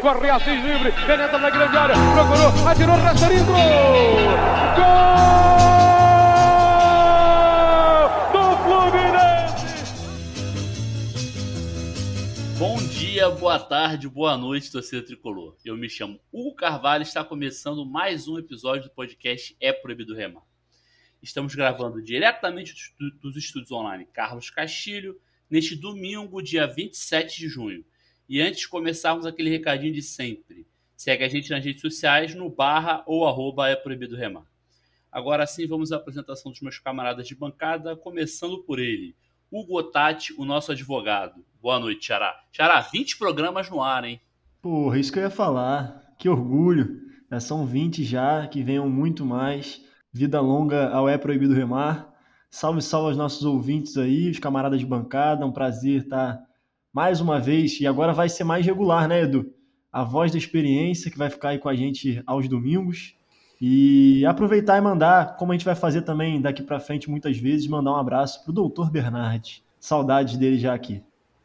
corre Assis livre, penetra na grande área, procurou, atirou, rasteirinho, gol! Bom dia, boa tarde, boa noite, torcida tricolor. Eu me chamo Hugo Carvalho e está começando mais um episódio do podcast É Proibido Remar. Estamos gravando diretamente dos estúdios online Carlos Castilho, neste domingo, dia 27 de junho. E antes de começarmos aquele recadinho de sempre, segue a gente nas redes sociais no barra ou arroba É Proibido Remar. Agora sim, vamos à apresentação dos meus camaradas de bancada, começando por ele, Hugo Tati, o nosso advogado. Boa noite, Xará. Xará, 20 programas no ar, hein? Porra, isso que eu ia falar. Que orgulho. Já são 20 já, que venham muito mais. Vida longa ao É Proibido Remar. Salve, salve aos nossos ouvintes aí, os camaradas de bancada. Um prazer estar mais uma vez. E agora vai ser mais regular, né, Edu? A voz da experiência que vai ficar aí com a gente aos domingos. E aproveitar e mandar, como a gente vai fazer também daqui para frente muitas vezes, mandar um abraço pro doutor Bernardi. Saudades dele já aqui.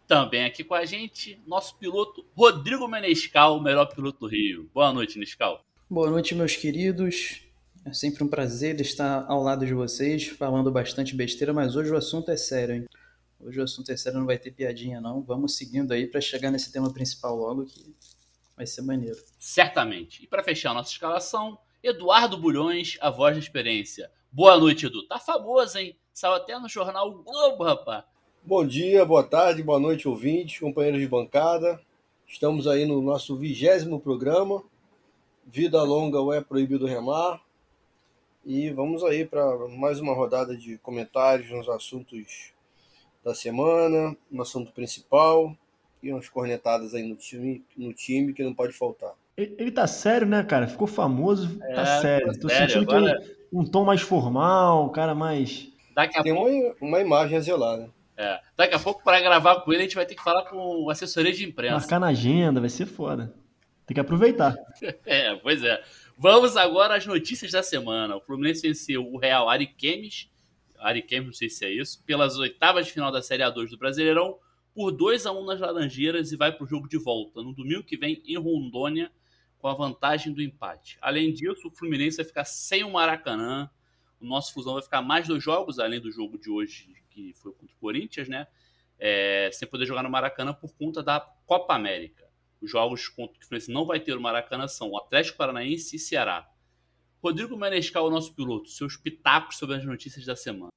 Também aqui com a gente, nosso piloto Rodrigo Menescal, o melhor piloto do Rio. Boa noite, Nescal. Boa noite, meus queridos. É sempre um prazer estar ao lado de vocês, falando bastante besteira, mas hoje o assunto é sério, hein? Hoje o assunto é sério, não vai ter piadinha, não. Vamos seguindo aí para chegar nesse tema principal logo, que vai ser maneiro. Certamente. E para fechar a nossa escalação, Eduardo Bulhões, a voz da experiência. Boa noite, Edu. Tá famoso, hein? Saiu até no jornal Globo, rapaz. Bom dia, boa tarde, boa noite, ouvintes, companheiros de bancada. Estamos aí no nosso vigésimo programa. Vida longa ou é proibido remar. E vamos aí para mais uma rodada de comentários nos assuntos da semana, no assunto principal e umas cornetadas aí no time, no time que não pode faltar. Ele tá sério, né, cara? Ficou famoso, tá é, tá sério. Tô sério. sentindo Agora... que um, um, tom mais formal, um cara mais. Daqui a Tem pouco... uma, uma imagem a zelar, né? É. Daqui a pouco, para gravar com ele, a gente vai ter que falar com assessoria de imprensa. Marcar na agenda, vai ser foda. Tem que aproveitar. é, pois é. Vamos agora às notícias da semana. O Fluminense venceu o Real Ariquemes, Ariquemes, não sei se é isso, pelas oitavas de final da Série A2 do Brasileirão, por 2 a 1 nas Laranjeiras e vai para o jogo de volta no domingo que vem em Rondônia com a vantagem do empate. Além disso, o Fluminense vai ficar sem o Maracanã. O nosso Fusão vai ficar mais dois jogos, além do jogo de hoje, que foi contra o Corinthians, né? É, sem poder jogar no Maracanã por conta da Copa América. Os jogos contra o Fluminense não vai ter o Maracanã são o Atlético Paranaense e Ceará. Rodrigo Menescal, o nosso piloto, seus pitacos sobre as notícias da semana.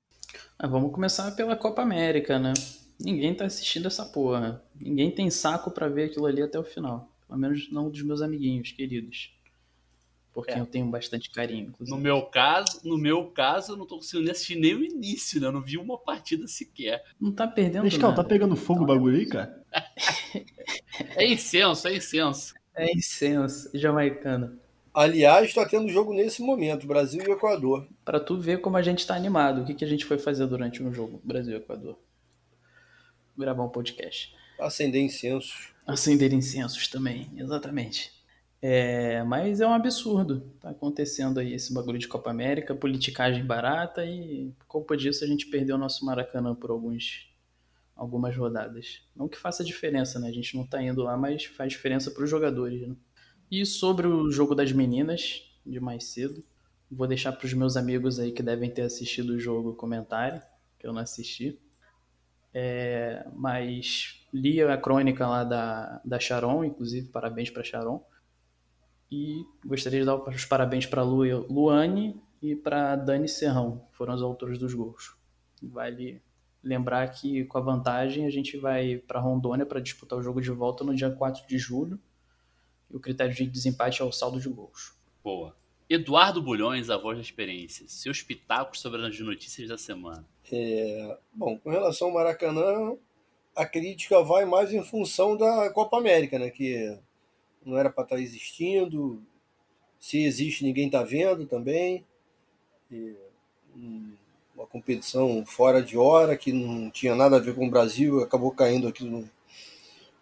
Ah, vamos começar pela Copa América, né? Ninguém tá assistindo essa porra. Ninguém tem saco para ver aquilo ali até o final. Pelo menos não dos meus amiguinhos queridos. Porque é. eu tenho bastante carinho, inclusive. No meu caso, no meu caso, eu não tô conseguindo assistir nem o início, né? Eu não vi uma partida sequer. Não tá perdendo Nescau, tá pegando fogo o bagulho aí, cara? é incenso, é incenso. É incenso, jamaicano. Aliás, está tendo jogo nesse momento, Brasil e Equador. Para tu ver como a gente está animado. O que, que a gente foi fazer durante um jogo, Brasil e Equador? Gravar um podcast. Acender incensos. Acender incensos também, exatamente. É, mas é um absurdo. Tá acontecendo aí esse bagulho de Copa América, politicagem barata e por culpa disso a gente perdeu o nosso Maracanã por alguns, algumas rodadas. Não que faça diferença, né? A gente não tá indo lá, mas faz diferença para os jogadores, né? E sobre o jogo das meninas, de mais cedo, vou deixar para os meus amigos aí que devem ter assistido o jogo comentarem, que eu não assisti. É, mas li a crônica lá da, da Sharon, inclusive, parabéns para Sharon. E gostaria de dar os parabéns para Lu, Luane e para Dani Serrão, que foram os autores dos gols. Vale lembrar que com a vantagem a gente vai para Rondônia para disputar o jogo de volta no dia 4 de julho. E o critério de desempate é o saldo de gols. Boa. Eduardo Bulhões, a voz da experiência. Seus pitacos sobre as notícias da semana. É, bom, com relação ao Maracanã, a crítica vai mais em função da Copa América, né? Que não era para estar tá existindo. Se existe, ninguém está vendo também. E, uma competição fora de hora que não tinha nada a ver com o Brasil, acabou caindo aqui no,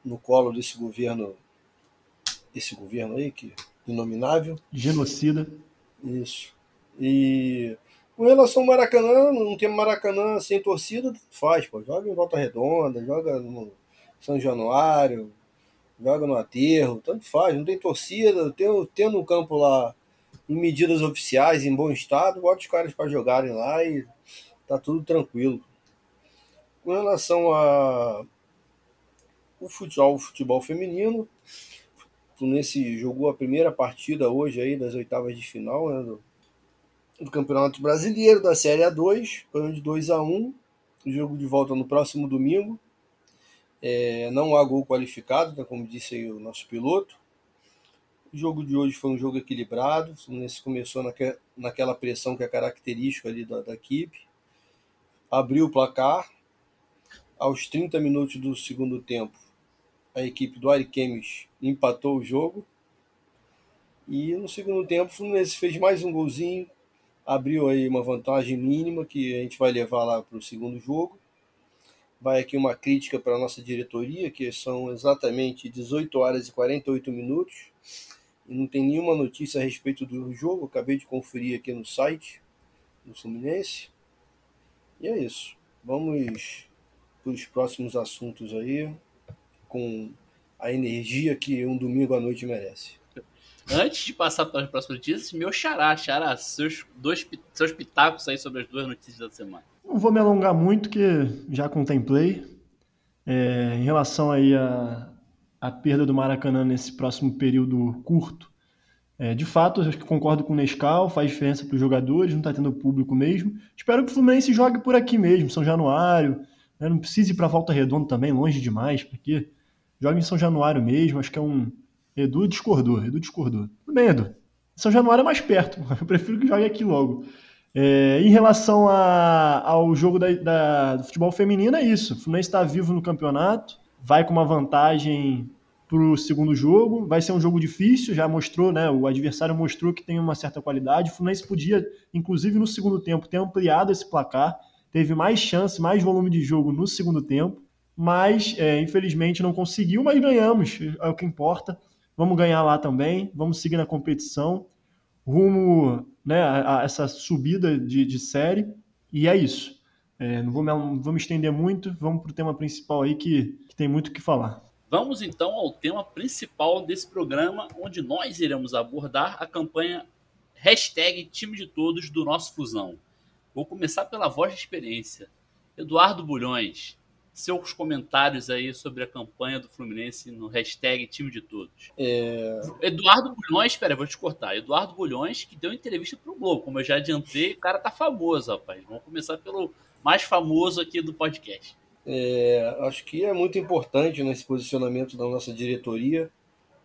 no colo desse governo, esse governo aí que inominável. Genocida. Isso. E com relação ao Maracanã, não tem Maracanã sem torcida, faz, pô. Joga em Volta Redonda, joga no São Januário, joga no aterro, tanto faz, não tem torcida, tendo, tendo um campo lá em medidas oficiais, em bom estado, bota os caras para jogarem lá e tá tudo tranquilo. Com relação a o futebol, o futebol feminino, Fluminense jogou a primeira partida hoje aí das oitavas de final né, do, do, Campeonato Brasileiro da Série A2, foi de 2 a 1 o jogo de volta no próximo domingo. É, não há gol qualificado, né, como disse o nosso piloto. O jogo de hoje foi um jogo equilibrado. O Fluminense começou naque, naquela pressão que é característica ali da, da equipe. Abriu o placar. Aos 30 minutos do segundo tempo, a equipe do Ariquemes empatou o jogo. E no segundo tempo, o Fluminense fez mais um golzinho, abriu aí uma vantagem mínima que a gente vai levar lá para o segundo jogo. Vai aqui uma crítica para a nossa diretoria, que são exatamente 18 horas e 48 minutos. E não tem nenhuma notícia a respeito do jogo. Acabei de conferir aqui no site do Fluminense. E é isso. Vamos para os próximos assuntos aí com a energia que um domingo à noite merece. Antes de passar para as próximas notícias, meu xará, xará, seus, dois, seus pitacos aí sobre as duas notícias da semana. Não vou me alongar muito, que já contemplei. É, em relação aí a, a perda do Maracanã nesse próximo período curto, é, de fato, eu acho que concordo com o Nescau, faz diferença para os jogadores, não está tendo público mesmo. Espero que o Fluminense jogue por aqui mesmo, São Januário, né, não precisa ir para Volta Redonda também, longe demais, porque Joga em São Januário mesmo, acho que é um. Edu discordou, Edu discordou. Tudo bem, Edu. São Januário é mais perto, eu prefiro que jogue aqui logo. É, em relação a, ao jogo da, da, do futebol feminino, é isso. O Fluminense está vivo no campeonato, vai com uma vantagem para o segundo jogo. Vai ser um jogo difícil, já mostrou, né? O adversário mostrou que tem uma certa qualidade. O Fluminense podia, inclusive no segundo tempo, ter ampliado esse placar. Teve mais chance, mais volume de jogo no segundo tempo mas é, infelizmente não conseguiu, mas ganhamos, é o que importa. Vamos ganhar lá também, vamos seguir na competição, rumo né, a, a essa subida de, de, série, e é isso. É, não, vou me, vou me estender muito, vamos para o tema principal aí que, que tem muito o que falar. Vamos então ao tema principal desse programa, onde nós iremos abordar a campanha hashtag time de todos do nosso Fusão. Vou começar pela voz de experiência. Eduardo Bulhões, seus comentários aí sobre a campanha do Fluminense no hashtag time de todos. É... Eduardo Bulhões, espera, vou te cortar. Eduardo Bulhões, que deu entrevista pro Globo, como eu já adiantei, o cara tá famoso, rapaz. Vamos começar pelo mais famoso aqui do podcast. É, acho que é muito importante nesse posicionamento da nossa diretoria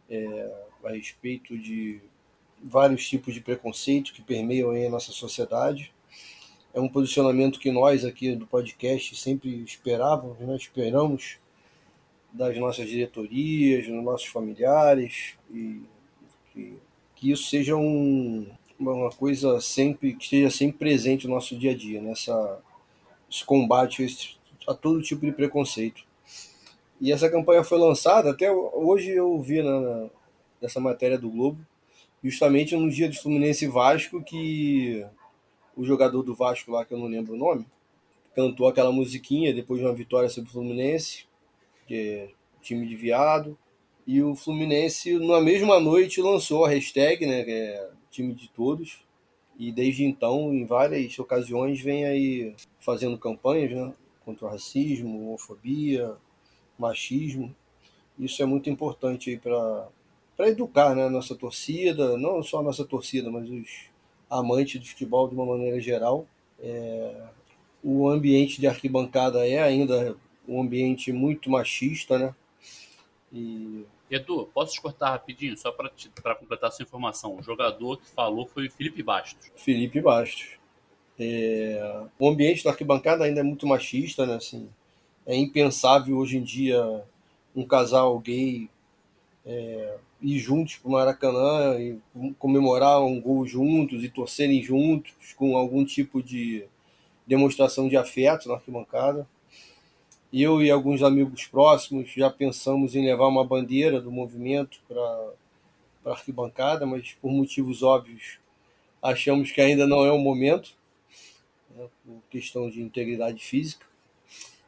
é, a respeito de vários tipos de preconceito que permeiam a nossa sociedade é um posicionamento que nós aqui do podcast sempre esperávamos, né? esperamos das nossas diretorias, dos nossos familiares, e que, que isso seja um, uma coisa sempre que esteja sempre presente no nosso dia a dia, nessa esse combate a todo tipo de preconceito. E essa campanha foi lançada, até hoje eu vi na, na, nessa matéria do Globo, justamente no dia do Fluminense Vasco, que o jogador do Vasco lá, que eu não lembro o nome, cantou aquela musiquinha depois de uma vitória sobre o Fluminense, que é time de viado. E o Fluminense, na mesma noite, lançou a hashtag, né, que é time de todos. E desde então, em várias ocasiões, vem aí fazendo campanhas né, contra o racismo, homofobia, machismo. Isso é muito importante para educar né, a nossa torcida, não só a nossa torcida, mas os, amante do futebol de uma maneira geral. É, o ambiente de arquibancada é ainda um ambiente muito machista, né? E... Edu, posso te cortar rapidinho, só para completar essa informação. O jogador que falou foi o Felipe Bastos. Felipe Bastos. É... O ambiente da arquibancada ainda é muito machista, né? Assim, é impensável hoje em dia um casal gay é, ir juntos para o Maracanã e comemorar um gol juntos e torcerem juntos com algum tipo de demonstração de afeto na arquibancada. Eu e alguns amigos próximos já pensamos em levar uma bandeira do movimento para a arquibancada, mas por motivos óbvios achamos que ainda não é o momento, né, por questão de integridade física.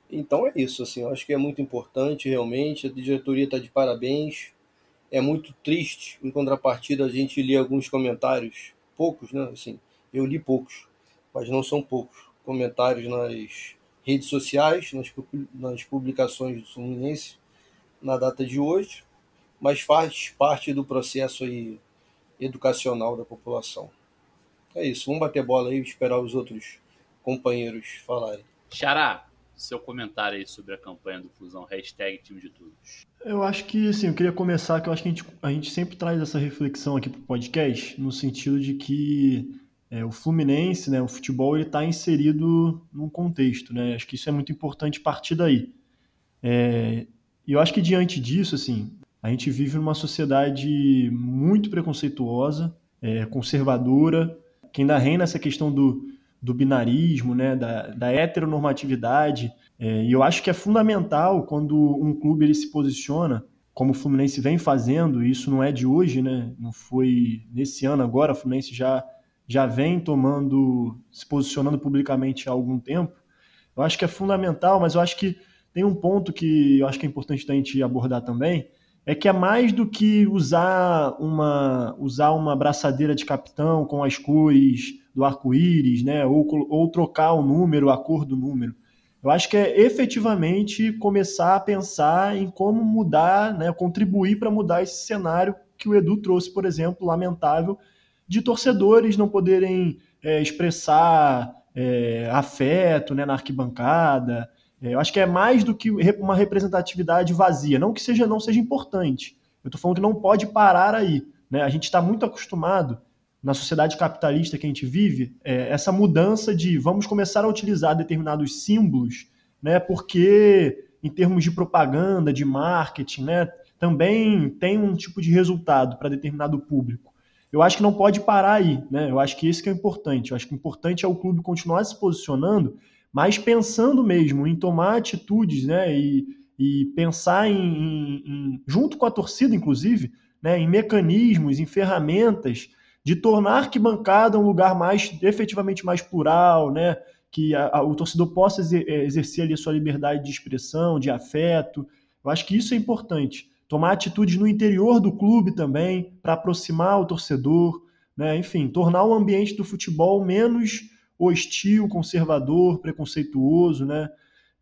Então é isso, assim, acho que é muito importante realmente, a diretoria está de parabéns. É muito triste, em contrapartida, a gente lê alguns comentários, poucos, né? Assim, eu li poucos, mas não são poucos, comentários nas redes sociais, nas, nas publicações do Fluminense na data de hoje, mas faz parte do processo aí educacional da população. É isso, vamos bater bola aí e esperar os outros companheiros falarem. Xará, seu comentário aí sobre a campanha do Fusão, hashtag time de todos. Eu acho que, assim, eu queria começar que eu acho que a gente, a gente sempre traz essa reflexão aqui pro podcast, no sentido de que é, o Fluminense, né, o futebol, ele está inserido num contexto, né? Acho que isso é muito importante partir daí. É, e eu acho que diante disso, assim, a gente vive numa sociedade muito preconceituosa, é, conservadora, que ainda reina essa questão do, do binarismo, né, da, da heteronormatividade. É, e eu acho que é fundamental quando um clube ele se posiciona, como o Fluminense vem fazendo, e isso não é de hoje, né, não foi nesse ano agora, o Fluminense já, já vem tomando, se posicionando publicamente há algum tempo. Eu acho que é fundamental, mas eu acho que tem um ponto que eu acho que é importante a gente abordar também, é que é mais do que usar uma, usar uma braçadeira de capitão com as cores do arco-íris, né? ou, ou trocar o número, a cor do número. Eu acho que é efetivamente começar a pensar em como mudar, né? contribuir para mudar esse cenário que o Edu trouxe, por exemplo, lamentável, de torcedores não poderem é, expressar é, afeto né, na arquibancada, é, eu acho que é mais do que uma representatividade vazia. Não que seja não seja importante. Eu estou falando que não pode parar aí. Né? A gente está muito acostumado na sociedade capitalista que a gente vive, é, essa mudança de vamos começar a utilizar determinados símbolos, né? Porque em termos de propaganda, de marketing, né? Também tem um tipo de resultado para determinado público. Eu acho que não pode parar aí, né? Eu acho que isso que é importante. Eu acho que o importante é o clube continuar se posicionando mas pensando mesmo em tomar atitudes, né, e, e pensar em, em, em, junto com a torcida, inclusive, né, em mecanismos, em ferramentas de tornar a arquibancada um lugar mais efetivamente mais plural, né, que a, a, o torcedor possa é, exercer ali a sua liberdade de expressão, de afeto. Eu acho que isso é importante. Tomar atitudes no interior do clube também, para aproximar o torcedor, né? enfim, tornar o ambiente do futebol menos hostil, conservador, preconceituoso, né?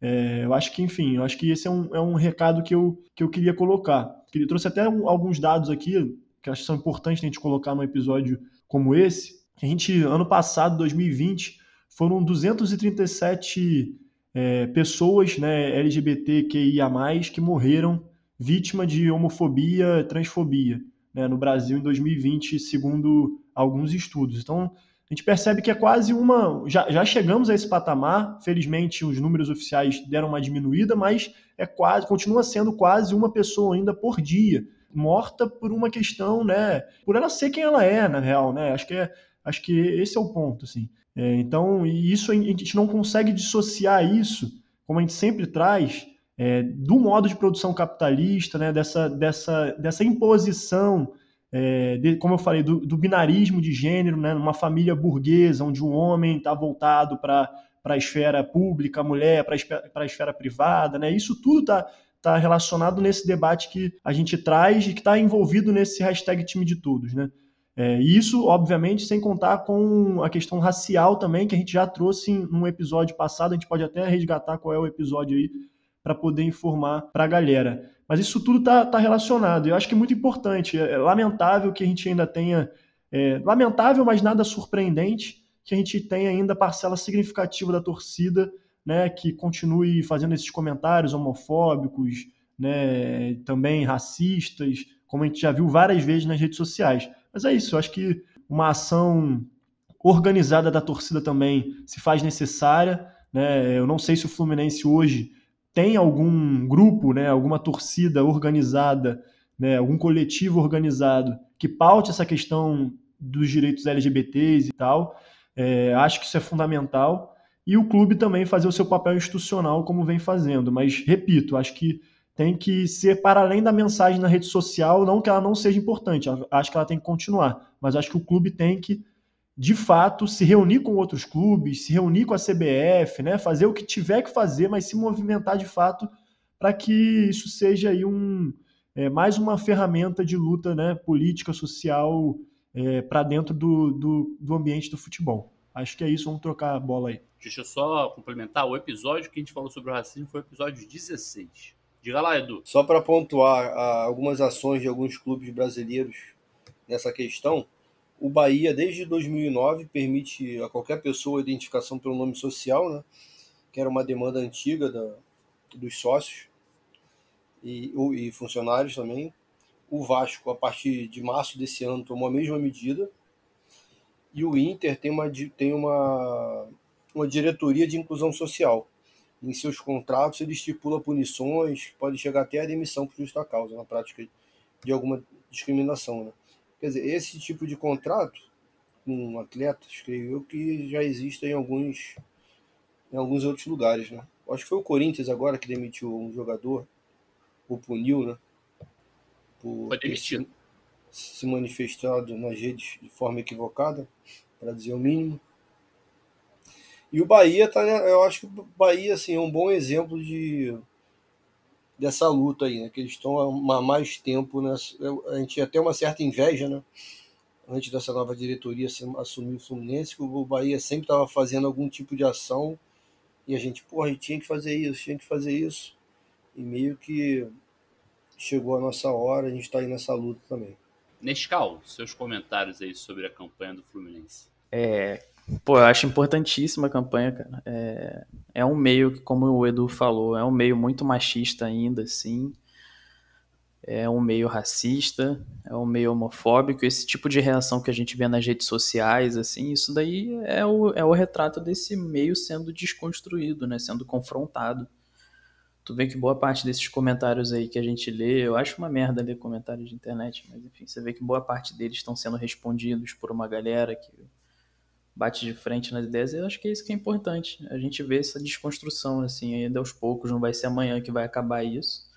É, eu acho que, enfim, eu acho que esse é um, é um recado que eu, que eu queria colocar. Eu trouxe até alguns dados aqui que acho que são importantes a gente colocar num episódio como esse. A gente, ano passado, 2020, foram 237 é, pessoas né, LGBTQIA+, que morreram vítima de homofobia, transfobia né, no Brasil em 2020, segundo alguns estudos. Então, a gente percebe que é quase uma. Já, já chegamos a esse patamar, felizmente os números oficiais deram uma diminuída, mas é quase, continua sendo quase uma pessoa ainda por dia morta por uma questão, né? Por ela ser quem ela é, na real, né? Acho que, é, acho que esse é o ponto, assim. É, então, isso a gente não consegue dissociar isso, como a gente sempre traz, é, do modo de produção capitalista, né? Dessa, dessa, dessa imposição é, de, como eu falei, do, do, binarismo de gênero, né, numa família burguesa, onde o homem está voltado para a esfera pública, a mulher para a esfera privada, né, isso tudo está tá relacionado nesse debate que a gente traz e que está envolvido nesse hashtag time de todos. Né. É, isso, obviamente, sem contar com a questão racial também, que a gente já trouxe em um episódio passado, a gente pode até resgatar qual é o episódio aí para poder informar para a galera. Mas isso tudo está tá relacionado. Eu acho que é muito importante. É lamentável que a gente ainda tenha. É, lamentável, mas nada surpreendente, que a gente tenha ainda parcela significativa da torcida né, que continue fazendo esses comentários homofóbicos, né, também racistas, como a gente já viu várias vezes nas redes sociais. Mas é isso, eu acho que uma ação organizada da torcida também se faz necessária. Né? Eu não sei se o Fluminense hoje tem algum grupo, né, alguma torcida organizada, né, algum coletivo organizado que paute essa questão dos direitos LGBTs e tal, é, acho que isso é fundamental. E o clube também fazer o seu papel institucional como vem fazendo. Mas, repito, acho que tem que ser para além da mensagem na rede social, não que ela não seja importante, acho que ela tem que continuar, mas acho que o clube tem que de fato, se reunir com outros clubes, se reunir com a CBF, né, fazer o que tiver que fazer, mas se movimentar de fato para que isso seja aí um, é, mais uma ferramenta de luta né, política, social é, para dentro do, do, do ambiente do futebol. Acho que é isso, vamos trocar a bola aí. Deixa eu só complementar, o episódio que a gente falou sobre o racismo foi o episódio 16. Diga lá, Edu. Só para pontuar algumas ações de alguns clubes brasileiros nessa questão, o Bahia, desde 2009, permite a qualquer pessoa a identificação pelo nome social, né? que era uma demanda antiga da, dos sócios e, e funcionários também. O Vasco, a partir de março desse ano, tomou a mesma medida. E o Inter tem uma, tem uma, uma diretoria de inclusão social em seus contratos ele estipula punições que podem chegar até a demissão por justa causa, na prática de alguma discriminação. Né? Quer dizer, esse tipo de contrato com atletas, creio eu, que já existe em alguns, em alguns outros lugares. Né? Acho que foi o Corinthians agora que demitiu um jogador, o puniu, né? Por ter se, se manifestado nas redes de forma equivocada, para dizer o mínimo. E o Bahia tá, eu acho que o Bahia assim, é um bom exemplo de dessa luta aí, né? Que eles estão há mais tempo, né? A gente tinha até uma certa inveja, né? Antes dessa nova diretoria assumir o Fluminense, que o Bahia sempre estava fazendo algum tipo de ação e a gente, porra, a gente tinha que fazer isso, tinha que fazer isso. E meio que chegou a nossa hora, a gente está aí nessa luta também. Nescau, seus comentários aí sobre a campanha do Fluminense. É, Pô, eu acho importantíssima a campanha, cara. É, é um meio que, como o Edu falou, é um meio muito machista ainda, assim. É um meio racista, é um meio homofóbico. Esse tipo de reação que a gente vê nas redes sociais, assim, isso daí é o, é o retrato desse meio sendo desconstruído, né? Sendo confrontado. Tu vê que boa parte desses comentários aí que a gente lê, eu acho uma merda ler comentários de internet, mas enfim, você vê que boa parte deles estão sendo respondidos por uma galera que bate de frente nas ideias, eu acho que é isso que é importante. A gente vê essa desconstrução, assim, ainda aos poucos, não vai ser amanhã que vai acabar isso.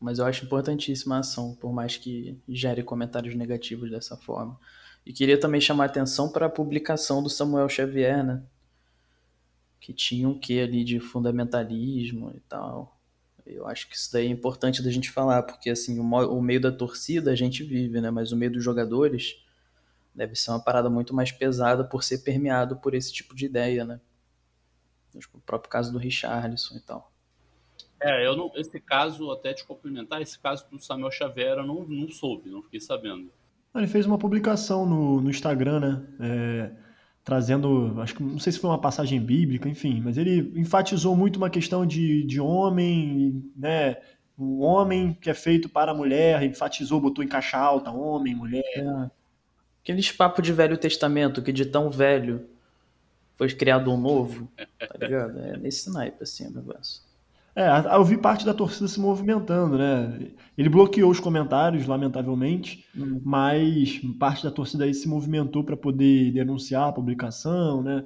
Mas eu acho importantíssima a ação, por mais que gere comentários negativos dessa forma. E queria também chamar atenção para a publicação do Samuel Xavier, né? Que tinha um quê ali de fundamentalismo e tal. Eu acho que isso daí é importante da gente falar, porque assim, o meio da torcida a gente vive, né? Mas o meio dos jogadores deve ser uma parada muito mais pesada por ser permeado por esse tipo de ideia, né? o próprio caso do Richarlison e tal. É, eu não, esse caso, até te complementar, esse caso do Samuel Xavier eu não, não soube, não fiquei sabendo. Ele fez uma publicação no, no Instagram, né? É, trazendo, acho que não sei se foi uma passagem bíblica, enfim, mas ele enfatizou muito uma questão de, de homem, né? O homem que é feito para a mulher, enfatizou, botou em caixa alta, homem, mulher. É. Aqueles papos de Velho Testamento, que de tão velho foi criado um novo, tá ligado? É nesse naipe, assim, o negócio. É, eu vi parte da torcida se movimentando, né? Ele bloqueou os comentários, lamentavelmente, uhum. mas parte da torcida aí se movimentou para poder denunciar a publicação, né?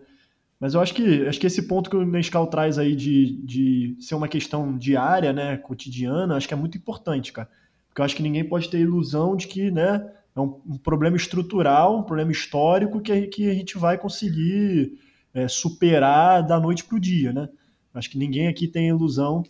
Mas eu acho que, acho que esse ponto que o Nescau traz aí de, de ser uma questão diária, né, cotidiana, acho que é muito importante, cara. Porque eu acho que ninguém pode ter ilusão de que, né, é um, um, problema estrutural, um problema histórico que, que a gente vai conseguir é, superar da noite para o dia, né? Acho que ninguém aqui tem ilusão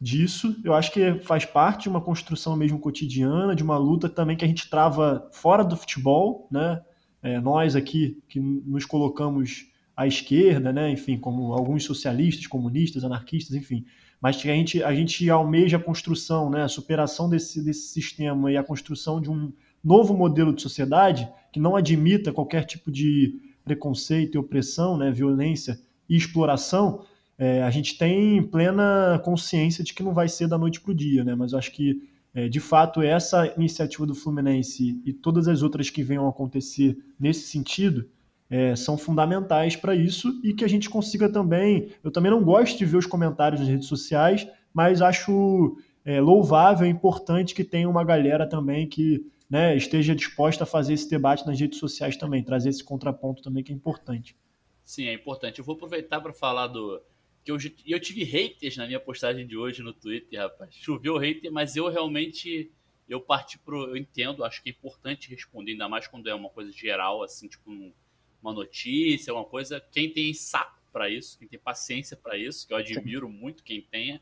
disso. Eu acho que faz parte de uma construção mesmo cotidiana, de uma luta também que a gente trava fora do futebol, né? É, nós aqui que nos colocamos à esquerda, né? Enfim, como alguns socialistas, comunistas, anarquistas, enfim. Mas que a gente, a gente almeja a construção, né? A superação desse, desse sistema e a construção de um novo modelo de sociedade que não admita qualquer tipo de preconceito e opressão, né, violência e exploração, é, a gente tem plena consciência de que não vai ser da noite para o dia, né? Mas eu acho que, é, de fato, essa iniciativa do Fluminense e todas as outras que venham a acontecer nesse sentido é, são fundamentais para isso e que a gente consiga também. Eu também não gosto de ver os comentários nas redes sociais, mas acho é, louvável importante que tenha uma galera também que né, esteja disposta a fazer esse debate nas redes sociais também, trazer esse contraponto também que é importante. Sim, é importante. Eu vou aproveitar para falar do que eu, eu tive haters na minha postagem de hoje no Twitter, rapaz. Choveu hater, mas eu realmente eu parti pro eu entendo, acho que é importante responder ainda mais quando é uma coisa geral assim, tipo, uma notícia, alguma coisa, quem tem saco para isso, quem tem paciência para isso, que eu admiro muito quem tenha,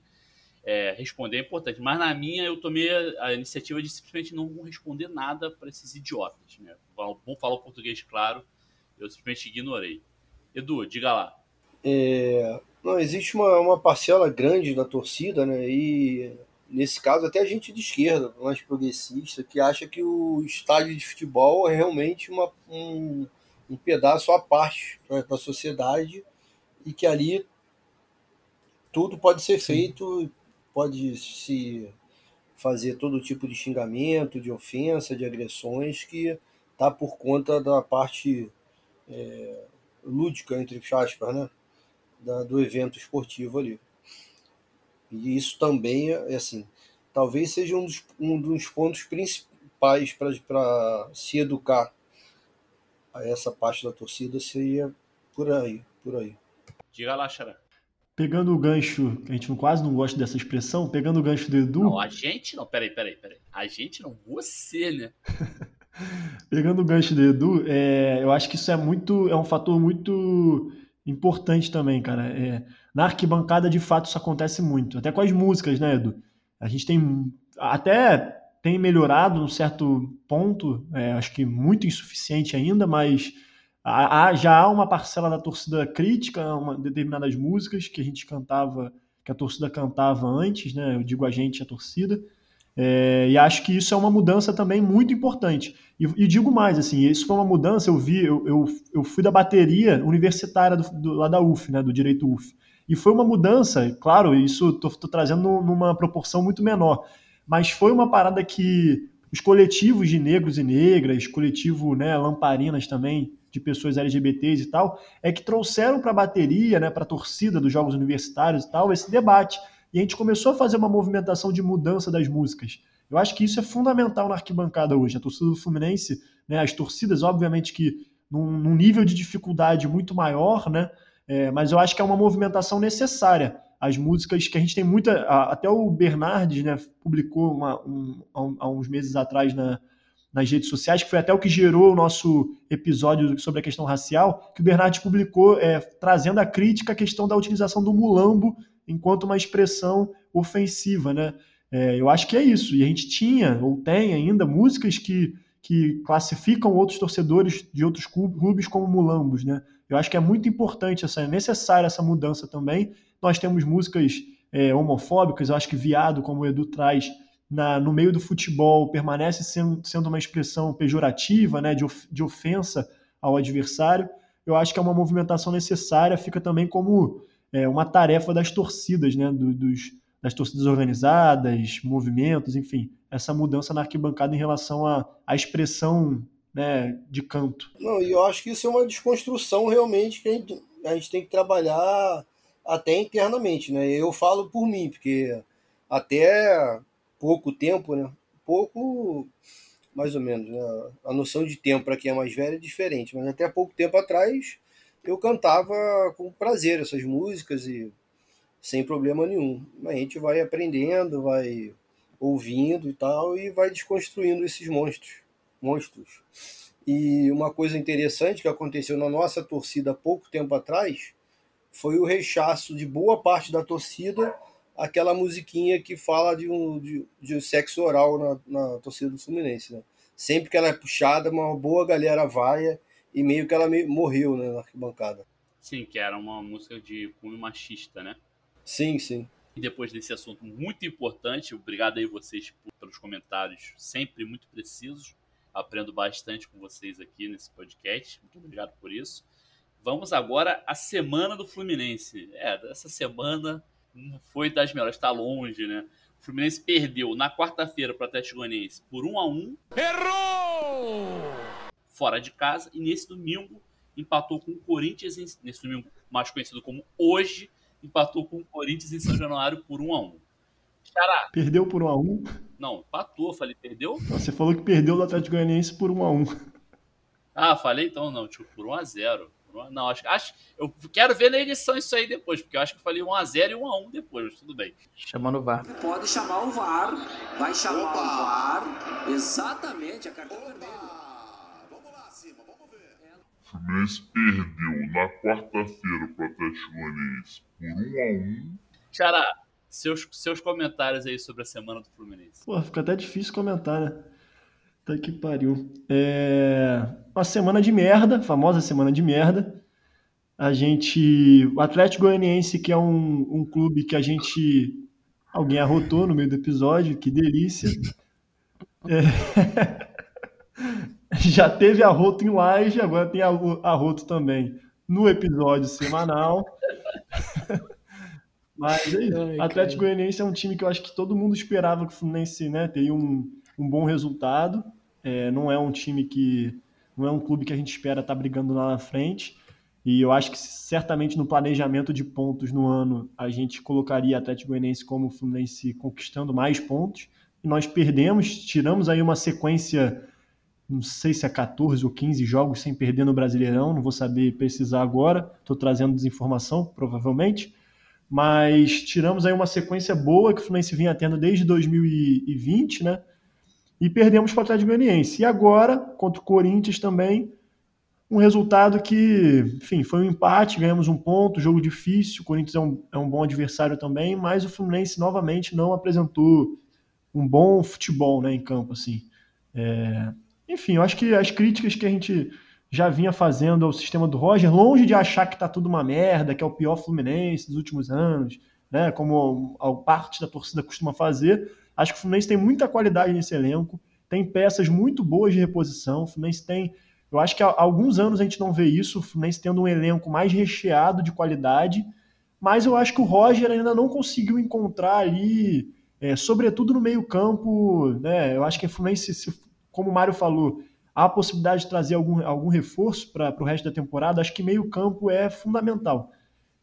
é, responder é importante. Mas na minha, eu tomei a iniciativa de simplesmente não responder nada para esses idiotas. Né? Vamos falar o português claro, eu simplesmente ignorei. Edu, diga lá. É, não, existe uma, uma parcela grande da torcida, né? E nesse caso até a gente de esquerda, mais progressista, que acha que o estádio de futebol é realmente uma, um, um pedaço à parte da sociedade e que ali tudo pode ser feito, pode se fazer todo tipo de xingamento, de ofensa, de agressões que tá por conta da parte é, lúdica, entre aspas, né? Da, do evento esportivo ali. E isso também é assim, talvez seja um dos, um dos pontos principais para se educar a essa parte da torcida seria por aí, por aí. Diga lá, Xará. Pegando o gancho, a gente quase não gosta dessa expressão, pegando o gancho do Edu. Não, a gente não, peraí, peraí, peraí. A gente não, você, né? pegando o gancho do Edu, é, eu acho que isso é muito, é um fator muito importante também, cara. É, na arquibancada, de fato, isso acontece muito. Até com as músicas, né, Edu? A gente tem até tem melhorado num certo ponto, é, acho que muito insuficiente ainda, mas há, já há uma parcela da torcida crítica uma, determinadas músicas que a gente cantava, que a torcida cantava antes, né? Eu digo a gente, a torcida. É, e acho que isso é uma mudança também muito importante. E, e, digo mais, assim, isso foi uma mudança, eu vi, eu, eu, eu fui da bateria universitária do, do, lá da UF, né, do Direito UF. E foi uma mudança, claro, isso estou trazendo numa proporção muito menor, mas foi uma parada que os coletivos de negros e negras, coletivo né, Lamparinas também, de pessoas LGBTs e tal, é que trouxeram para a bateria, né, para a torcida dos jogos universitários e tal, esse debate. E a gente começou a fazer uma movimentação de mudança das músicas. Eu acho que isso é fundamental na arquibancada hoje. A torcida do Fluminense, né, as torcidas, obviamente que num, num nível de dificuldade muito maior, né, é, mas eu acho que é uma movimentação necessária. As músicas que a gente tem muita. Até o Bernardes né, publicou uma, um, há uns meses atrás na, nas redes sociais, que foi até o que gerou o nosso episódio sobre a questão racial, que o Bernardes publicou é, trazendo a crítica à questão da utilização do mulambo enquanto uma expressão ofensiva. Né? É, eu acho que é isso. E a gente tinha, ou tem ainda, músicas que, que classificam outros torcedores de outros clubes como mulambos. Né? Eu acho que é muito importante, essa, é necessária essa mudança também. Nós temos músicas é, homofóbicas, eu acho que viado, como o Edu traz, na, no meio do futebol, permanece sendo, sendo uma expressão pejorativa, né, de, of, de ofensa ao adversário. Eu acho que é uma movimentação necessária, fica também como é, uma tarefa das torcidas, né, do, dos, das torcidas organizadas, movimentos, enfim, essa mudança na arquibancada em relação à, à expressão né, de canto. Não, e eu acho que isso é uma desconstrução realmente que a gente, a gente tem que trabalhar até internamente, né? Eu falo por mim, porque até pouco tempo, né? Pouco, mais ou menos, né? A noção de tempo para quem é mais velho é diferente, mas até pouco tempo atrás eu cantava com prazer essas músicas e sem problema nenhum. A gente vai aprendendo, vai ouvindo e tal e vai desconstruindo esses monstros monstros. E uma coisa interessante que aconteceu na nossa torcida há pouco tempo atrás foi o rechaço de boa parte da torcida aquela musiquinha que fala de um de, de sexo oral na, na torcida do Fluminense. Né? Sempre que ela é puxada, uma boa galera vaia e meio que ela meio, morreu né, na arquibancada. Sim, que era uma música de cunho machista, né? Sim, sim. E depois desse assunto muito importante, obrigado aí vocês pelos comentários sempre muito precisos. Aprendo bastante com vocês aqui nesse podcast. Muito obrigado por isso. Vamos agora à semana do Fluminense. É, essa semana não foi das melhores, está longe, né? O Fluminense perdeu na quarta-feira para o Atlético Goianiense por 1 a 1 Errou! Fora de casa. E nesse domingo empatou com o Corinthians, em, nesse domingo mais conhecido como hoje, empatou com o Corinthians em São Januário por 1 a 1 Xará. Perdeu por 1x1? Não, empatou. Falei, perdeu? Você falou que perdeu do Atlético Goianiense por 1x1. Ah, falei então, não, tipo, por 1x0. Não, acho, acho eu quero ver na edição isso aí depois, porque eu acho que eu falei 1x0 e 1x1 depois, mas tudo bem. Chamando o VAR. Pode chamar o VAR, vai chamar Opa. o VAR. Exatamente, a cartão vermelho. O Fluminense perdeu na quarta-feira para o Atlético Goianiense por 1 a 1 Xará, seus, seus comentários aí sobre a semana do Fluminense. Pô, fica até difícil comentar, né? Tá que pariu. É... Uma semana de merda, famosa semana de merda. A gente. O Atlético Goianiense, que é um, um clube que a gente. Alguém arrotou no meio do episódio, que delícia. É... Já teve arroto em live, agora tem arroto também no episódio semanal. Mas é isso. Ai, Atlético. Goianiense é um time que eu acho que todo mundo esperava que o Fluminense né, teria um, um bom resultado. É, não é um time que. Não é um clube que a gente espera estar tá brigando lá na frente. E eu acho que certamente no planejamento de pontos no ano a gente colocaria Atlético Goianiense como o Fluminense conquistando mais pontos. E nós perdemos, tiramos aí uma sequência, não sei se é 14 ou 15 jogos sem perder no Brasileirão, não vou saber precisar agora, estou trazendo desinformação, provavelmente. Mas tiramos aí uma sequência boa que o Fluminense vinha tendo desde 2020, né? E perdemos para o Atlético Goianiense. E agora, contra o Corinthians também, um resultado que, enfim, foi um empate, ganhamos um ponto, jogo difícil, o Corinthians é um, é um bom adversário também, mas o Fluminense novamente não apresentou um bom futebol né, em campo, assim. É... Enfim, eu acho que as críticas que a gente já vinha fazendo ao sistema do Roger, longe de achar que está tudo uma merda, que é o pior Fluminense dos últimos anos, né, como parte da torcida costuma fazer, acho que o Fluminense tem muita qualidade nesse elenco, tem peças muito boas de reposição, o Fluminense tem eu acho que há alguns anos a gente não vê isso, o Fluminense tendo um elenco mais recheado de qualidade, mas eu acho que o Roger ainda não conseguiu encontrar ali, é, sobretudo no meio-campo, né? Eu acho que o Fluminense, se, como o Mário falou, há a possibilidade de trazer algum, algum reforço para o resto da temporada, acho que meio-campo é fundamental.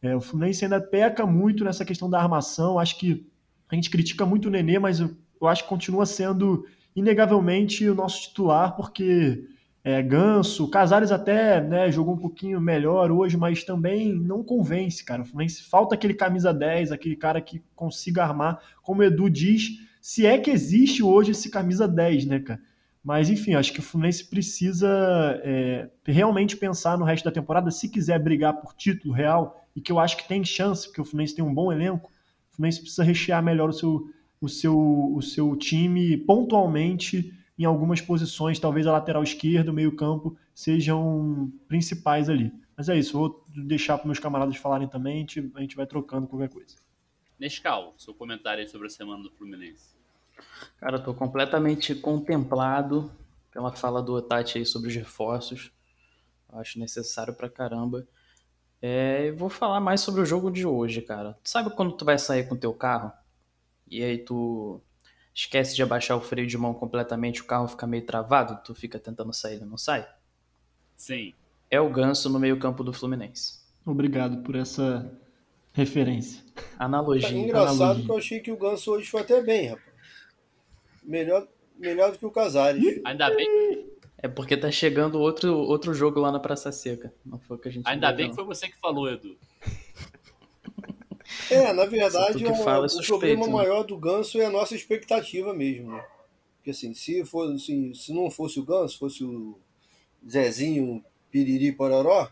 É, o Fluminense ainda peca muito nessa questão da armação, acho que a gente critica muito o Nenê, mas eu, eu acho que continua sendo inegavelmente o nosso titular, porque é, Ganso, Casares até né, jogou um pouquinho melhor hoje, mas também não convence, cara. O Fluminense falta aquele camisa 10, aquele cara que consiga armar, como o Edu diz, se é que existe hoje esse camisa 10, né, cara? Mas enfim, acho que o Fluminense precisa é, realmente pensar no resto da temporada, se quiser brigar por título real, e que eu acho que tem chance, porque o Fluminense tem um bom elenco, o Fluminense precisa rechear melhor o seu, o seu, o seu time pontualmente em algumas posições, talvez a lateral esquerda, o meio-campo, sejam principais ali. Mas é isso, vou deixar para meus camaradas falarem também, a gente, a gente vai trocando qualquer coisa. Nescau, seu comentário sobre a semana do Fluminense. Cara, estou completamente contemplado pela fala do Otati aí sobre os reforços. Acho necessário pra caramba. É, vou falar mais sobre o jogo de hoje, cara. Sabe quando tu vai sair com teu carro e aí tu esquece de abaixar o freio de mão completamente, o carro fica meio travado, tu fica tentando sair e não sai? Sim. É o Ganso no meio-campo do Fluminense. Obrigado por essa referência. Analogia. É engraçado analogia. que eu achei que o Ganso hoje foi até bem, rapaz. Melhor, melhor do que o Casares. Ainda bem. É porque tá chegando outro, outro jogo lá na Praça Seca. Não foi que a gente Ainda bem não. que foi você que falou, Edu. É, na verdade, o, fala é o suspeito, problema né? maior do Ganso é a nossa expectativa mesmo, né? Porque assim, se, fosse, assim, se não fosse o Ganso, fosse o Zezinho, Piriri, Pororó,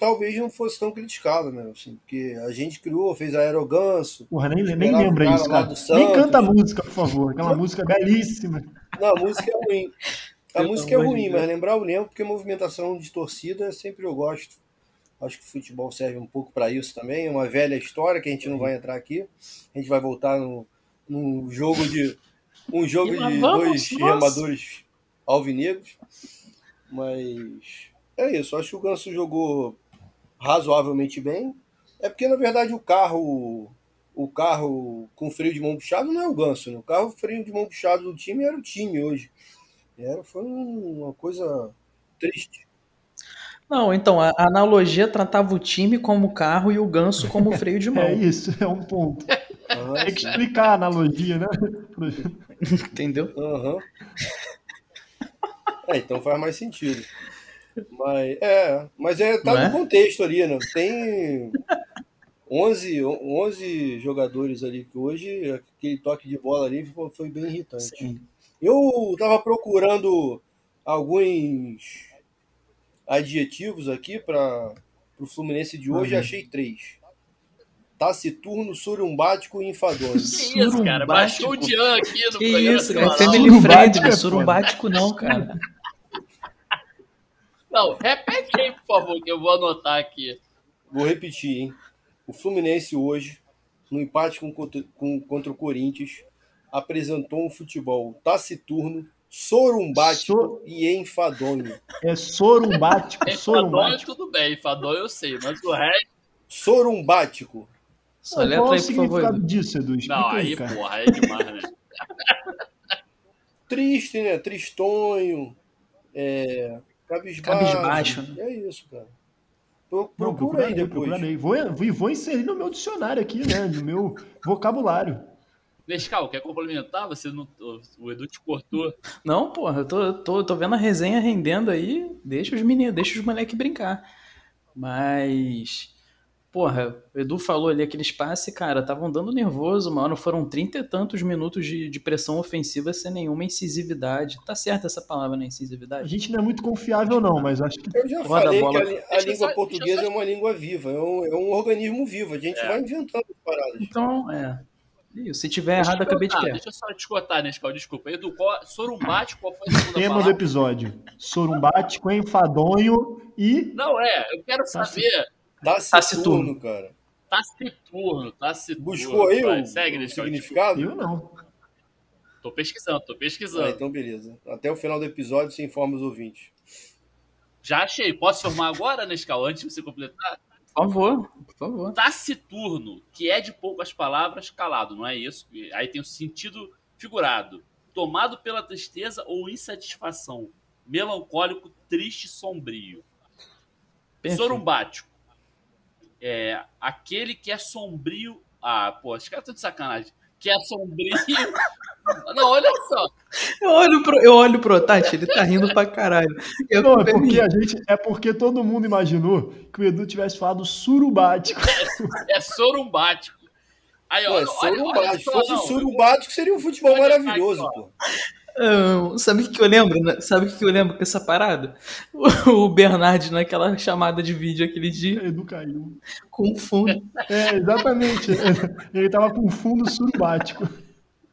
talvez não fosse tão criticado, né? Assim, porque a gente criou, fez a Aeroganso. Porra, nem, nem o lembra cara isso, cara. Nem canta a música, por favor. Aquela música belíssima. Não, a música é ruim. A Pelo música é ruim, mas lembrar eu lembro porque movimentação de torcida sempre eu gosto. Acho que o futebol serve um pouco para isso também. É uma velha história que a gente não vai entrar aqui. A gente vai voltar no, no jogo de um jogo de vamos dois nós. remadores alvinegros. Mas é isso. Acho que o Ganso jogou razoavelmente bem. É porque na verdade o carro o carro com freio de mão puxado não é o Ganso, né? O carro freio de mão puxado do time era o time hoje. Era, foi uma coisa triste. Não, então, a analogia tratava o time como carro e o ganso como freio de mão. É isso, é um ponto. Tem que explicar a analogia, né? Entendeu? Aham. É, então faz mais sentido. Mas é, mas é tá Não é? no contexto ali, né? Tem 11, 11 jogadores ali que hoje aquele toque de bola ali foi bem irritante. Sim. Eu tava procurando alguns adjetivos aqui para o Fluminense de hoje, Uhum. achei três. Taciturno, surumbático e enfadonho. Que isso, cara? Baixou o Dian aqui no Que programa isso, cara? É family é surumbático não, cara. Não, repete aí, por favor, que eu vou anotar aqui. Vou repetir, hein? O Fluminense hoje, no empate com, contra- com- contra o Corinthians, apresentou um futebol taciturno, sorumbático So- e enfadonho. É sorumbático, Enfadonho, sorumbático. tudo bem. Enfadonho eu sei, mas o resto. Sorumbático. Só letra Qual é o aí, por favor. significado Edu. disso, Edu? Explica Não, aí, cara. porra, é demais, né? Triste, né? Tristonho. É... Cabisbaixo. Cabisbaixo, né? É isso, cara. Pro- Não, Procura aí depois. procurarei. Vou, e vou inserir no meu dicionário aqui, né? No meu vocabulário. Nescau, quer complementar? Você não, o- o Edu te cortou. Não, porra, eu tô, tô, eu tô vendo a resenha rendendo aí. Deixa os meninos, deixa os moleques brincar. Mas, porra, o Edu falou ali aquele espaço, cara, estavam dando nervoso, mano. Foram trinta e tantos minutos de, de pressão ofensiva sem nenhuma incisividade. Tá certa essa palavra, né? A Incisividade? gente não é muito confiável, não, mas acho que Eu já Roda a falei bola. que a, a língua só- portuguesa eu é uma língua viva, é um, é um organismo vivo. A gente É. vai inventando as paradas. Então, é. Isso, se tiver Deixa errado, acabei de criar. Deixa eu só te Nescau, desculpa. Edu, qual, sorumbático, qual foi a segunda tema do palavra? episódio. Sorumbático, enfadonho e Não, é, eu quero saber. Taciturno, cara. Taciturno, taciturno. Buscou aí o, segue, o significado? eu não. Tô pesquisando, tô Ah, pesquisando. então beleza. Até o final do episódio você informa os ouvintes. Já achei. Posso formar agora, Nescau, antes de você completar? Por favor, por favor. Taciturno, que é de poucas palavras, calado, não é isso? Aí tem o sentido figurado. Tomado pela tristeza ou insatisfação. Melancólico, triste, sombrio. Perfeito. Sorumbático. É aquele que é sombrio. Ah, pô, os caras estão de sacanagem. Que é sombrio. Não, olha só. Eu olho pro, eu olho pro Tati, ele tá rindo pra caralho. Eu Não, é porque a gente. É porque todo mundo imaginou que o Edu tivesse falado surubático. É sorumbático. Aí, Pô, olha, é olha, olha surumbático. só, Se fosse não. surumbático, seria um futebol Olha, maravilhoso, aqui, pô. Sabe o que, eu lembro? né? Sabe o que, eu lembro com essa parada? O Bernard naquela chamada de vídeo aquele dia, Edu caiu. com fundo. É, exatamente. Ele tava com fundo surubático.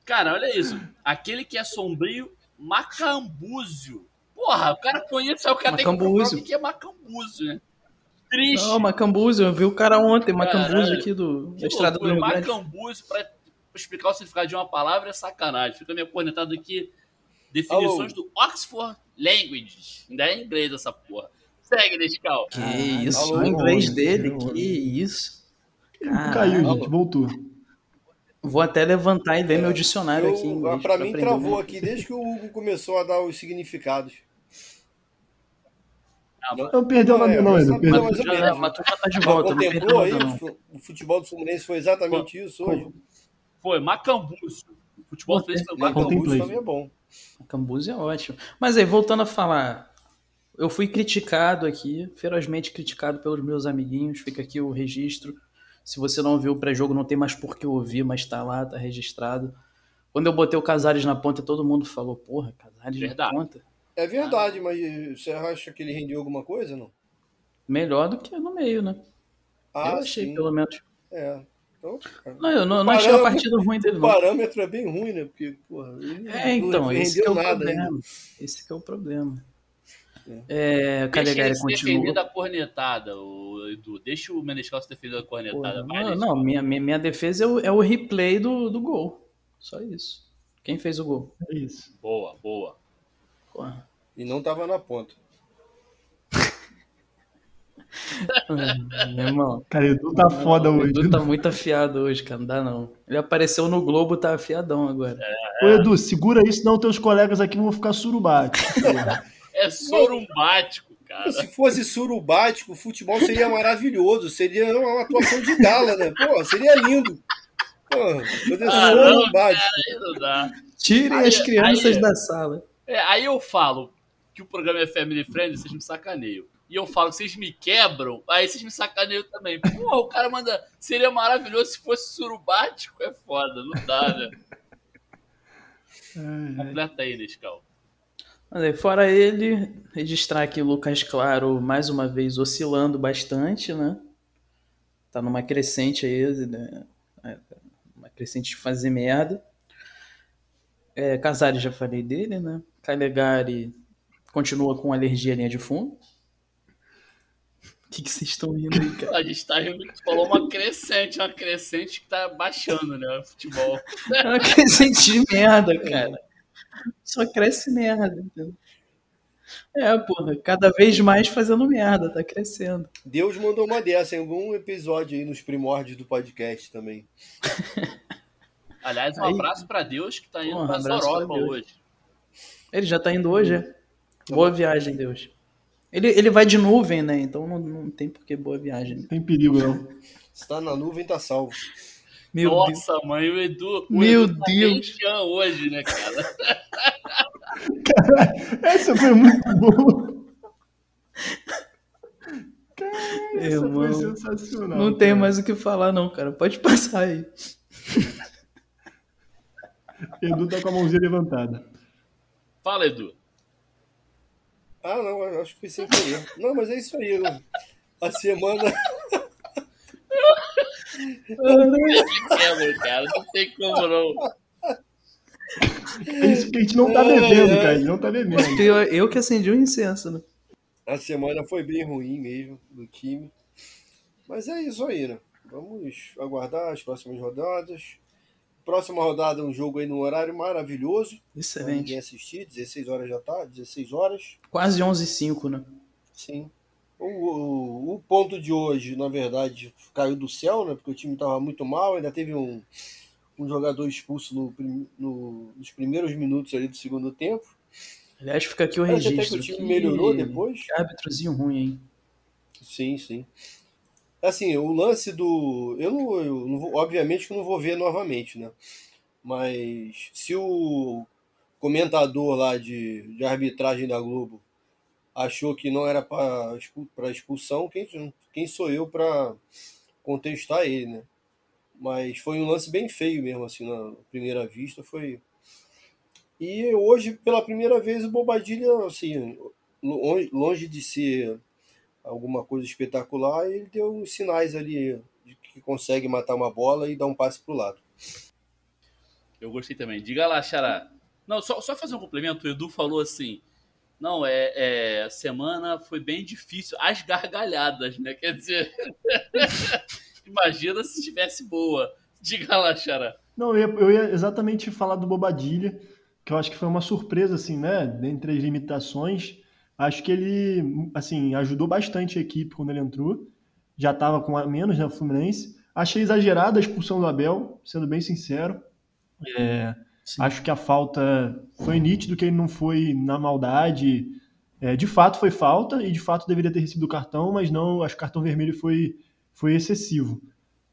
Cara, olha isso. Aquele que é sombrio, macambúzio. Porra, o cara conhece, aí o cara tem que Macambúzio. que é macambúzio, né? Triste. Não, Macambúzio, eu vi o cara ontem, Caralho. Macambúzio aqui do, Que da estrada do Rio Grande. Macambúzio, pra explicar o significado de uma palavra é sacanagem. Fica meio cornetado aqui. Definições do Oxford Languages. Ainda é em inglês essa porra. Segue, Nescau. Que Ah, isso, alô, o inglês alô, dele, alô. que isso. Caralho. caiu, gente. Voltou. Vou até levantar e ler meu dicionário aqui em Eu, inglês. pra mim, aprender travou um- aqui desde que o Hugo começou a dar os significados. Não perdeu nada, é, não, mas sabe- Perdeu. mas eu Já, mesmo. mas tu já tá de Mas volta, não perdeu aí, não. o futebol do Fluminense foi exatamente isso hoje. Foi, Macambúzio. O futebol Macambúzio. Macambúzio Contemplei. também é bom. Cambuzi é ótimo. Mas aí, voltando a falar, eu fui criticado aqui, ferozmente criticado pelos meus amiguinhos, fica aqui o registro. Se você não viu o pré-jogo, não tem mais por que ouvir, mas tá lá, tá registrado. Quando eu botei o Casares na ponta, todo mundo falou, porra, Casares Verdade. na ponta? É verdade, mas você acha que ele rendeu alguma coisa, não? Melhor do que no meio, né? Ah, eu achei, sim. pelo menos. É. Então, cara, Não, eu não, não achei a partida ruim dele, o não. parâmetro é bem ruim, né? Porque, porra, ele É, então, não esse que é o nada problema. ainda. Esse que é o problema. É. É, Deixa Calegari ele se defender continua. da cornetada, o Edu. Deixa o Menescal se defender da Pô, cornetada. Vai, não, não, minha, minha, minha defesa é o, é o replay do, do gol. Só isso. Quem fez o gol? É isso. Boa, boa. Porra. E não tava na ponta. Meu irmão. Cara, Edu tá foda o hoje. Edu tá muito afiado hoje, cara. Não dá não. Ele apareceu no Globo, tá afiadão agora. Ô, Edu, segura isso, senão teus colegas aqui vão ficar surubáticos. É sorumbático, cara. Se fosse surubático, o futebol seria maravilhoso. Seria uma atuação de gala, né? Pô, seria lindo. Pô, Ah, não, surubático. Aí não dá. Tirem Aí- as crianças aí- da sala. É, aí eu falo que o programa é family friendly, vocês me sacaneiam. E eu falo que vocês me quebram, aí vocês me sacaneiam também. Pô, o cara manda. Seria maravilhoso se fosse surubático. É foda, não dá, né? Ai. Completa aí, Nescau. Fora ele, registrar aqui o Lucas Claro mais uma vez oscilando bastante, né? Tá numa crescente aí, né? uma crescente de fazer merda. É, Casares já falei dele, né? Calegari continua com alergia à linha de fundo. O que, vocês estão rindo aí, cara? A gente tá rindo que falou uma crescente, uma crescente que tá baixando, né? O futebol. É uma crescente de merda, cara. Só cresce merda, entendeu? É, porra, cada vez mais fazendo merda, tá crescendo. Deus mandou uma dessa em algum episódio aí nos primórdios do podcast também. Aliás, um Aí- abraço pra Deus que tá indo Um pra Europa hoje. Ele já tá indo hoje, é? Boa viagem, Deus. Ele, ele vai de nuvem, né? Então não, não tem por que boa viagem. Não tem perigo, não. Se tá na nuvem, tá salvo. Meu Deus. Nossa, mãe, o Edu. O Meu Edu tá Deus. bem chão hoje, né, cara? Essa foi muito boa. Cara, essa Irmão, foi sensacional. Não tem mais o que falar, não, cara. Pode passar aí. Edu tá com a mãozinha levantada. Fala, Edu. Ah, não, acho que foi sem querer. Não, mas é isso aí. né? A semana. É, meu cara, não tem como não. É isso que a gente não tá bebendo, ai. cara. A gente não tá bebendo. Eu, eu que acendi o incenso, né? A semana foi bem ruim mesmo do time. Mas é isso aí, né? Vamos aguardar as próximas rodadas. Próxima rodada, um jogo aí no horário maravilhoso. Pra ninguém Excelente. assistir, 16 horas já tá, 16 horas. Quase 11 h 05 né? Sim. O, o, o ponto de hoje, na verdade, caiu do céu, né? Porque o time estava muito mal, ainda teve um, um jogador expulso no, no- nos primeiros minutos ali do segundo tempo. Aliás, fica aqui o Parece até que registro. o time que- melhorou depois. Árbitros ruim, hein? Sim, sim. Assim, o lance do. Eu não, eu não vou, obviamente que não vou ver novamente, né? Mas se o comentador lá de, de arbitragem da Globo achou que não era para expulsão, quem, quem sou eu para contestar ele, né? Mas foi um lance bem feio mesmo, assim, na primeira vista. Foi. E hoje, pela primeira vez, o Bobadilha, assim, longe de ser alguma coisa espetacular, ele deu uns sinais ali de que consegue matar uma bola e dar um passe pro lado. Eu gostei também. Diga lá, Xará. Não, só, só fazer um complemento. O Edu falou assim. Não, é, é. A semana foi bem difícil. As gargalhadas, né? Quer dizer. imagina se estivesse boa. Diga lá, Xará. Não, eu ia, eu ia exatamente falar do Bobadilha, que eu acho que foi uma surpresa, assim, né? Dentre as limitações. Acho que ele, assim, ajudou bastante a equipe quando ele entrou. Já estava com a menos, né, o Fluminense. Achei exagerada a expulsão do Abel, sendo bem sincero. É, acho que a falta foi nítido que ele não foi na maldade. É, de fato foi falta e de fato deveria ter recebido o cartão, mas não, acho que o cartão vermelho foi, foi excessivo.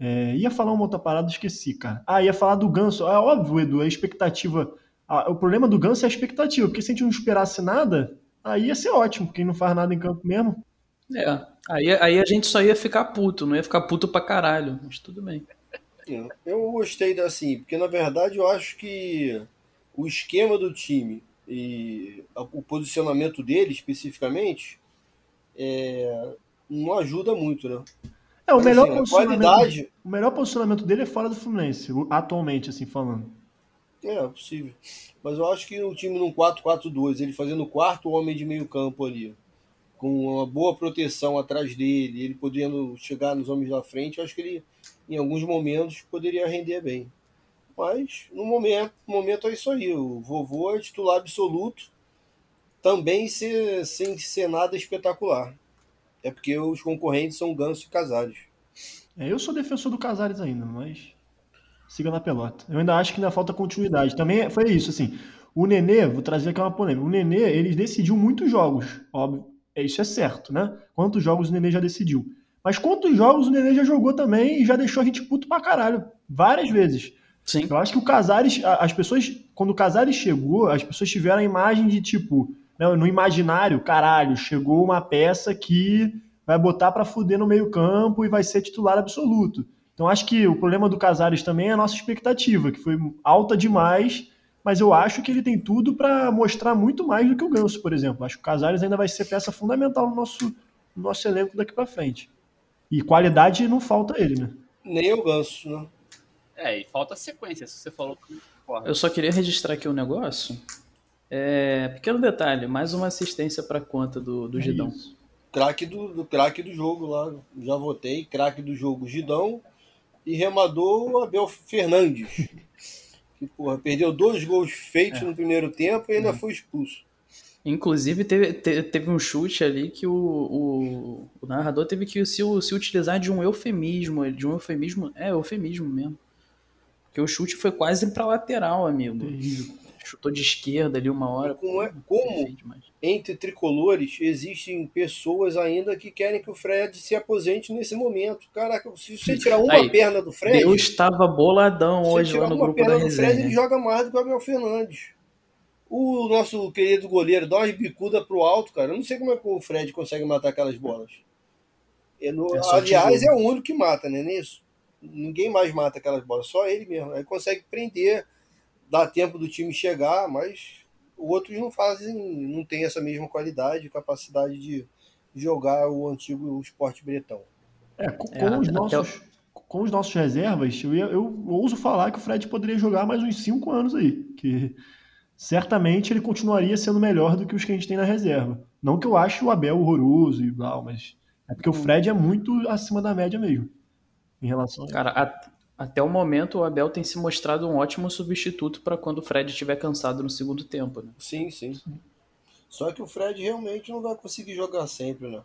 É, ia falar uma outra parada, esqueci, cara. Ah, ia falar do Ganso. É óbvio, Edu, a expectativa. ah, o problema do Ganso é a expectativa, porque se a gente não esperasse nada, aí ia ser ótimo, ele não faz nada em campo mesmo. É. Aí, aí a gente só ia ficar puto, não ia ficar puto pra caralho. Mas tudo bem. Eu gostei da assim, porque na verdade eu acho que o esquema do time e o posicionamento dele especificamente é, não ajuda muito, né? É, o Mas, melhor, assim, posicionamento, qualidade o melhor posicionamento dele é fora do Fluminense, atualmente, assim falando. É possível. Mas eu acho que o time num 4-4-2, ele fazendo o quarto homem de meio campo ali, com uma boa proteção atrás dele, ele podendo chegar nos homens da frente, eu acho que ele, em alguns momentos, poderia render bem. Mas, no momento, no momento é isso aí. O vovô é titular absoluto, também se- sem ser nada espetacular. É porque os concorrentes são Ganso e Casares. É, eu sou defensor do Casares ainda, mas siga na pelota. Eu ainda acho que ainda falta continuidade. Também foi isso, assim. O Nenê, vou trazer aqui uma polêmica. O Nenê, ele decidiu muitos jogos, óbvio. É, Isso é certo, né? Quantos jogos o Nenê já decidiu? Mas quantos jogos o Nenê já jogou também e já deixou a gente puto pra caralho? Várias vezes. Sim. Eu acho que o Casares, as pessoas, quando o Casares chegou, as pessoas tiveram a imagem de tipo, né, no imaginário, caralho, chegou uma peça que vai botar pra fuder no meio-campo e vai ser titular absoluto. Então acho que o problema do Casares também é a nossa expectativa, que foi alta demais mas eu acho que ele tem tudo para mostrar muito mais do que o Ganso, por exemplo. Acho que o Casares ainda vai ser peça fundamental no nosso, no nosso elenco daqui para frente. E qualidade não falta ele, né? Nem o Ganso, né? É, e falta sequência, se você falou que. Porra. Eu só queria registrar aqui um negócio. É, pequeno detalhe, mais uma assistência para conta do, do É Gidão. isso. Craque do, do craque do jogo lá. Já votei. Craque do jogo, Gidão. E remador, Abel Fernandes. Que, porra, perdeu dois gols feitos no primeiro tempo e ainda foi expulso. Inclusive, teve, te- teve um chute ali que o, o, o narrador teve que se, se utilizar de um eufemismo, de um eufemismo, é eufemismo mesmo. Porque o chute foi quase pra lateral, amigo. Terrível. Chutou de esquerda ali uma hora. Como é- como? Entre tricolores, existem pessoas ainda que querem que o Fred se aposente nesse momento. Caraca, se você tirar uma Aí, perna do Fred. Deus estava boladão Se hoje tirar lá no uma grupo da perna do Fred, ele resenha. joga mais do que o Abel Fernandes. O nosso querido goleiro dá umas bicudas pro alto, cara. Eu não sei como é que o Fred consegue matar aquelas bolas. Ele, É só aliás, é o único que mata, né? Nisso. Ninguém mais mata aquelas bolas, só ele mesmo. Aí consegue prender, dá tempo do time chegar, mas outros não fazem, não tem essa mesma qualidade, capacidade de jogar o antigo esporte bretão. É, com, É, com os nossos, com os nossos reservas, eu, ia- eu ouso falar que o Fred poderia jogar mais uns 5 anos aí. Que certamente ele continuaria sendo melhor do que os que a gente tem na reserva. Não que eu ache o Abel horroroso e tal, mas é porque o Fred é muito acima da média mesmo. Em relação a... Cara, a- até o momento o Abel tem se mostrado um ótimo substituto para quando o Fred estiver cansado no segundo tempo, né? Sim, sim. Só que o Fred realmente não vai conseguir jogar sempre, né?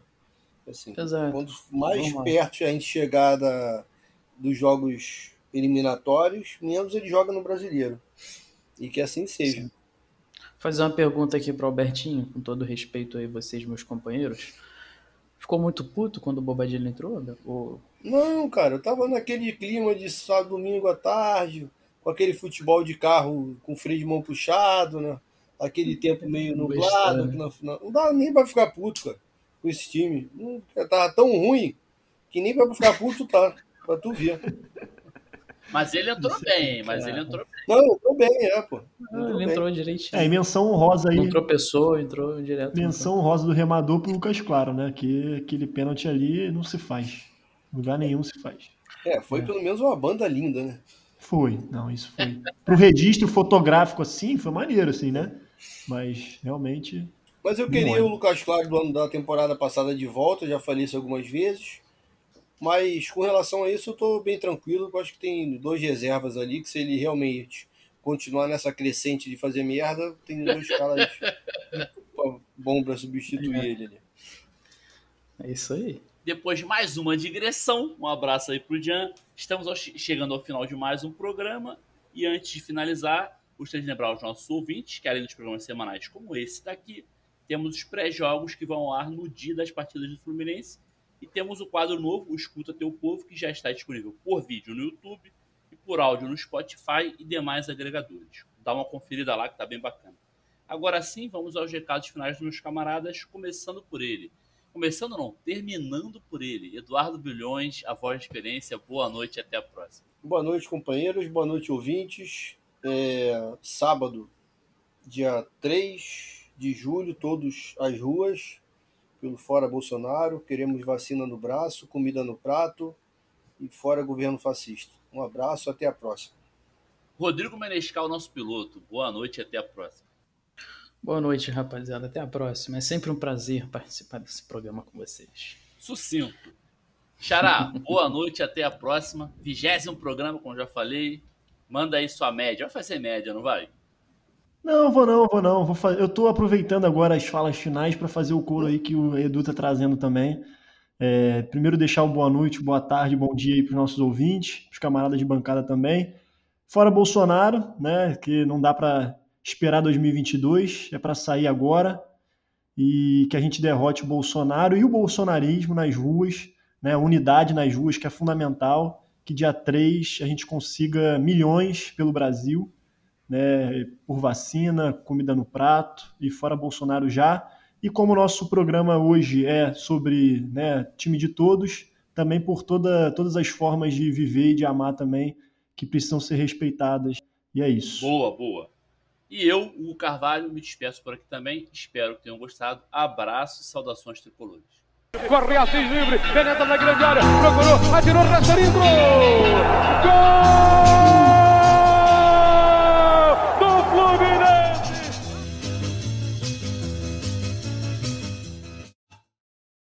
Assim, Exato. quando mais Normal. perto a gente chegar da, dos jogos eliminatórios, menos ele joga no brasileiro. E que assim seja. Sim. Fazer uma pergunta aqui pro Albertinho, com todo respeito aí vocês, meus companheiros. Ficou muito puto quando o Bobadilha entrou, Abel? Ou- Não, cara, eu tava naquele clima de sábado, domingo à tarde, com aquele futebol de carro com freio de mão puxado, né? Aquele tempo meio nublado. Não- não dá nem pra ficar puto, cara, com esse time. Não, tava tão ruim que nem pra ficar puto tá, pra tu ver. Mas ele entrou bem, mas ele entrou bem. Não, tô bem, é, pô. Ah, Entrou ele bem. entrou direitinho. É, e menção honrosa aí. Não tropeçou, entrou direto. Menção honrosa do remador pro Lucas Claro, né? Que aquele pênalti ali não se faz. Em lugar nenhum se faz. É, foi pelo menos uma banda linda, né? Foi, não, isso foi. Pro registro fotográfico assim, foi maneiro, assim, né? Mas realmente. Mas eu queria é. o Lucas Claro do ano da temporada passada de volta, já falei isso algumas vezes. Mas com relação a isso, eu tô bem tranquilo. Eu acho que tem dois reservas ali que se ele realmente continuar nessa crescente de fazer merda, tem dois caras bom pra substituir É. ele ali. É isso aí. Depois de mais uma digressão, um abraço aí pro Jan. Estamos ao- chegando ao final de mais um programa. E antes de finalizar, gostaria de lembrar aos nossos ouvintes que, além dos programas semanais como esse daqui, temos os pré-jogos que vão ao ar no dia das partidas do Fluminense. E temos o quadro novo, o Escuta Teu Povo, que já está disponível por vídeo no YouTube e por áudio no Spotify e demais agregadores. Dá uma conferida lá que tá bem bacana. Agora sim, vamos aos recados finais dos meus camaradas, começando por ele. Começando não, terminando por ele. Eduardo Bilhões, a voz de experiência, boa noite e até a próxima. Boa noite, companheiros. Boa noite, ouvintes. É, sábado, dia 3 de julho, todos às ruas, pelo Fora Bolsonaro. Queremos vacina no braço, comida no prato e fora governo fascista. Um abraço, até a próxima. Rodrigo Menescal, nosso piloto, boa noite e até a próxima. Boa noite, rapaziada. Até a próxima. É sempre um prazer participar desse programa com vocês. Sucinto. Xará, boa noite até a próxima. Vigésimo programa, como já falei. Manda aí sua média. Vai fazer média, não vai? Não, vou não, vou não. Vou fa... Eu tô aproveitando agora as falas finais para fazer o coro aí que o Edu tá trazendo também. É, primeiro deixar o boa noite, boa tarde, bom dia aí pros nossos ouvintes, pros camaradas de bancada também. Fora Bolsonaro, né, que não dá para esperar 2022, é para sair agora e que a gente derrote o Bolsonaro e o bolsonarismo nas ruas, né, unidade nas ruas que é fundamental, que dia 3 a gente consiga milhões pelo Brasil, né, por vacina, comida no prato e fora Bolsonaro já. E como o nosso programa hoje é sobre né, time de todos, também por toda, todas as formas de viver e de amar também que precisam ser respeitadas. E é isso. Boa, boa. E eu, o Carvalho, me despeço por aqui também. Espero que tenham gostado. Abraço e saudações tricolores. Corre Assis livre, penetra na grande área, procurou, atirou, resta Gol!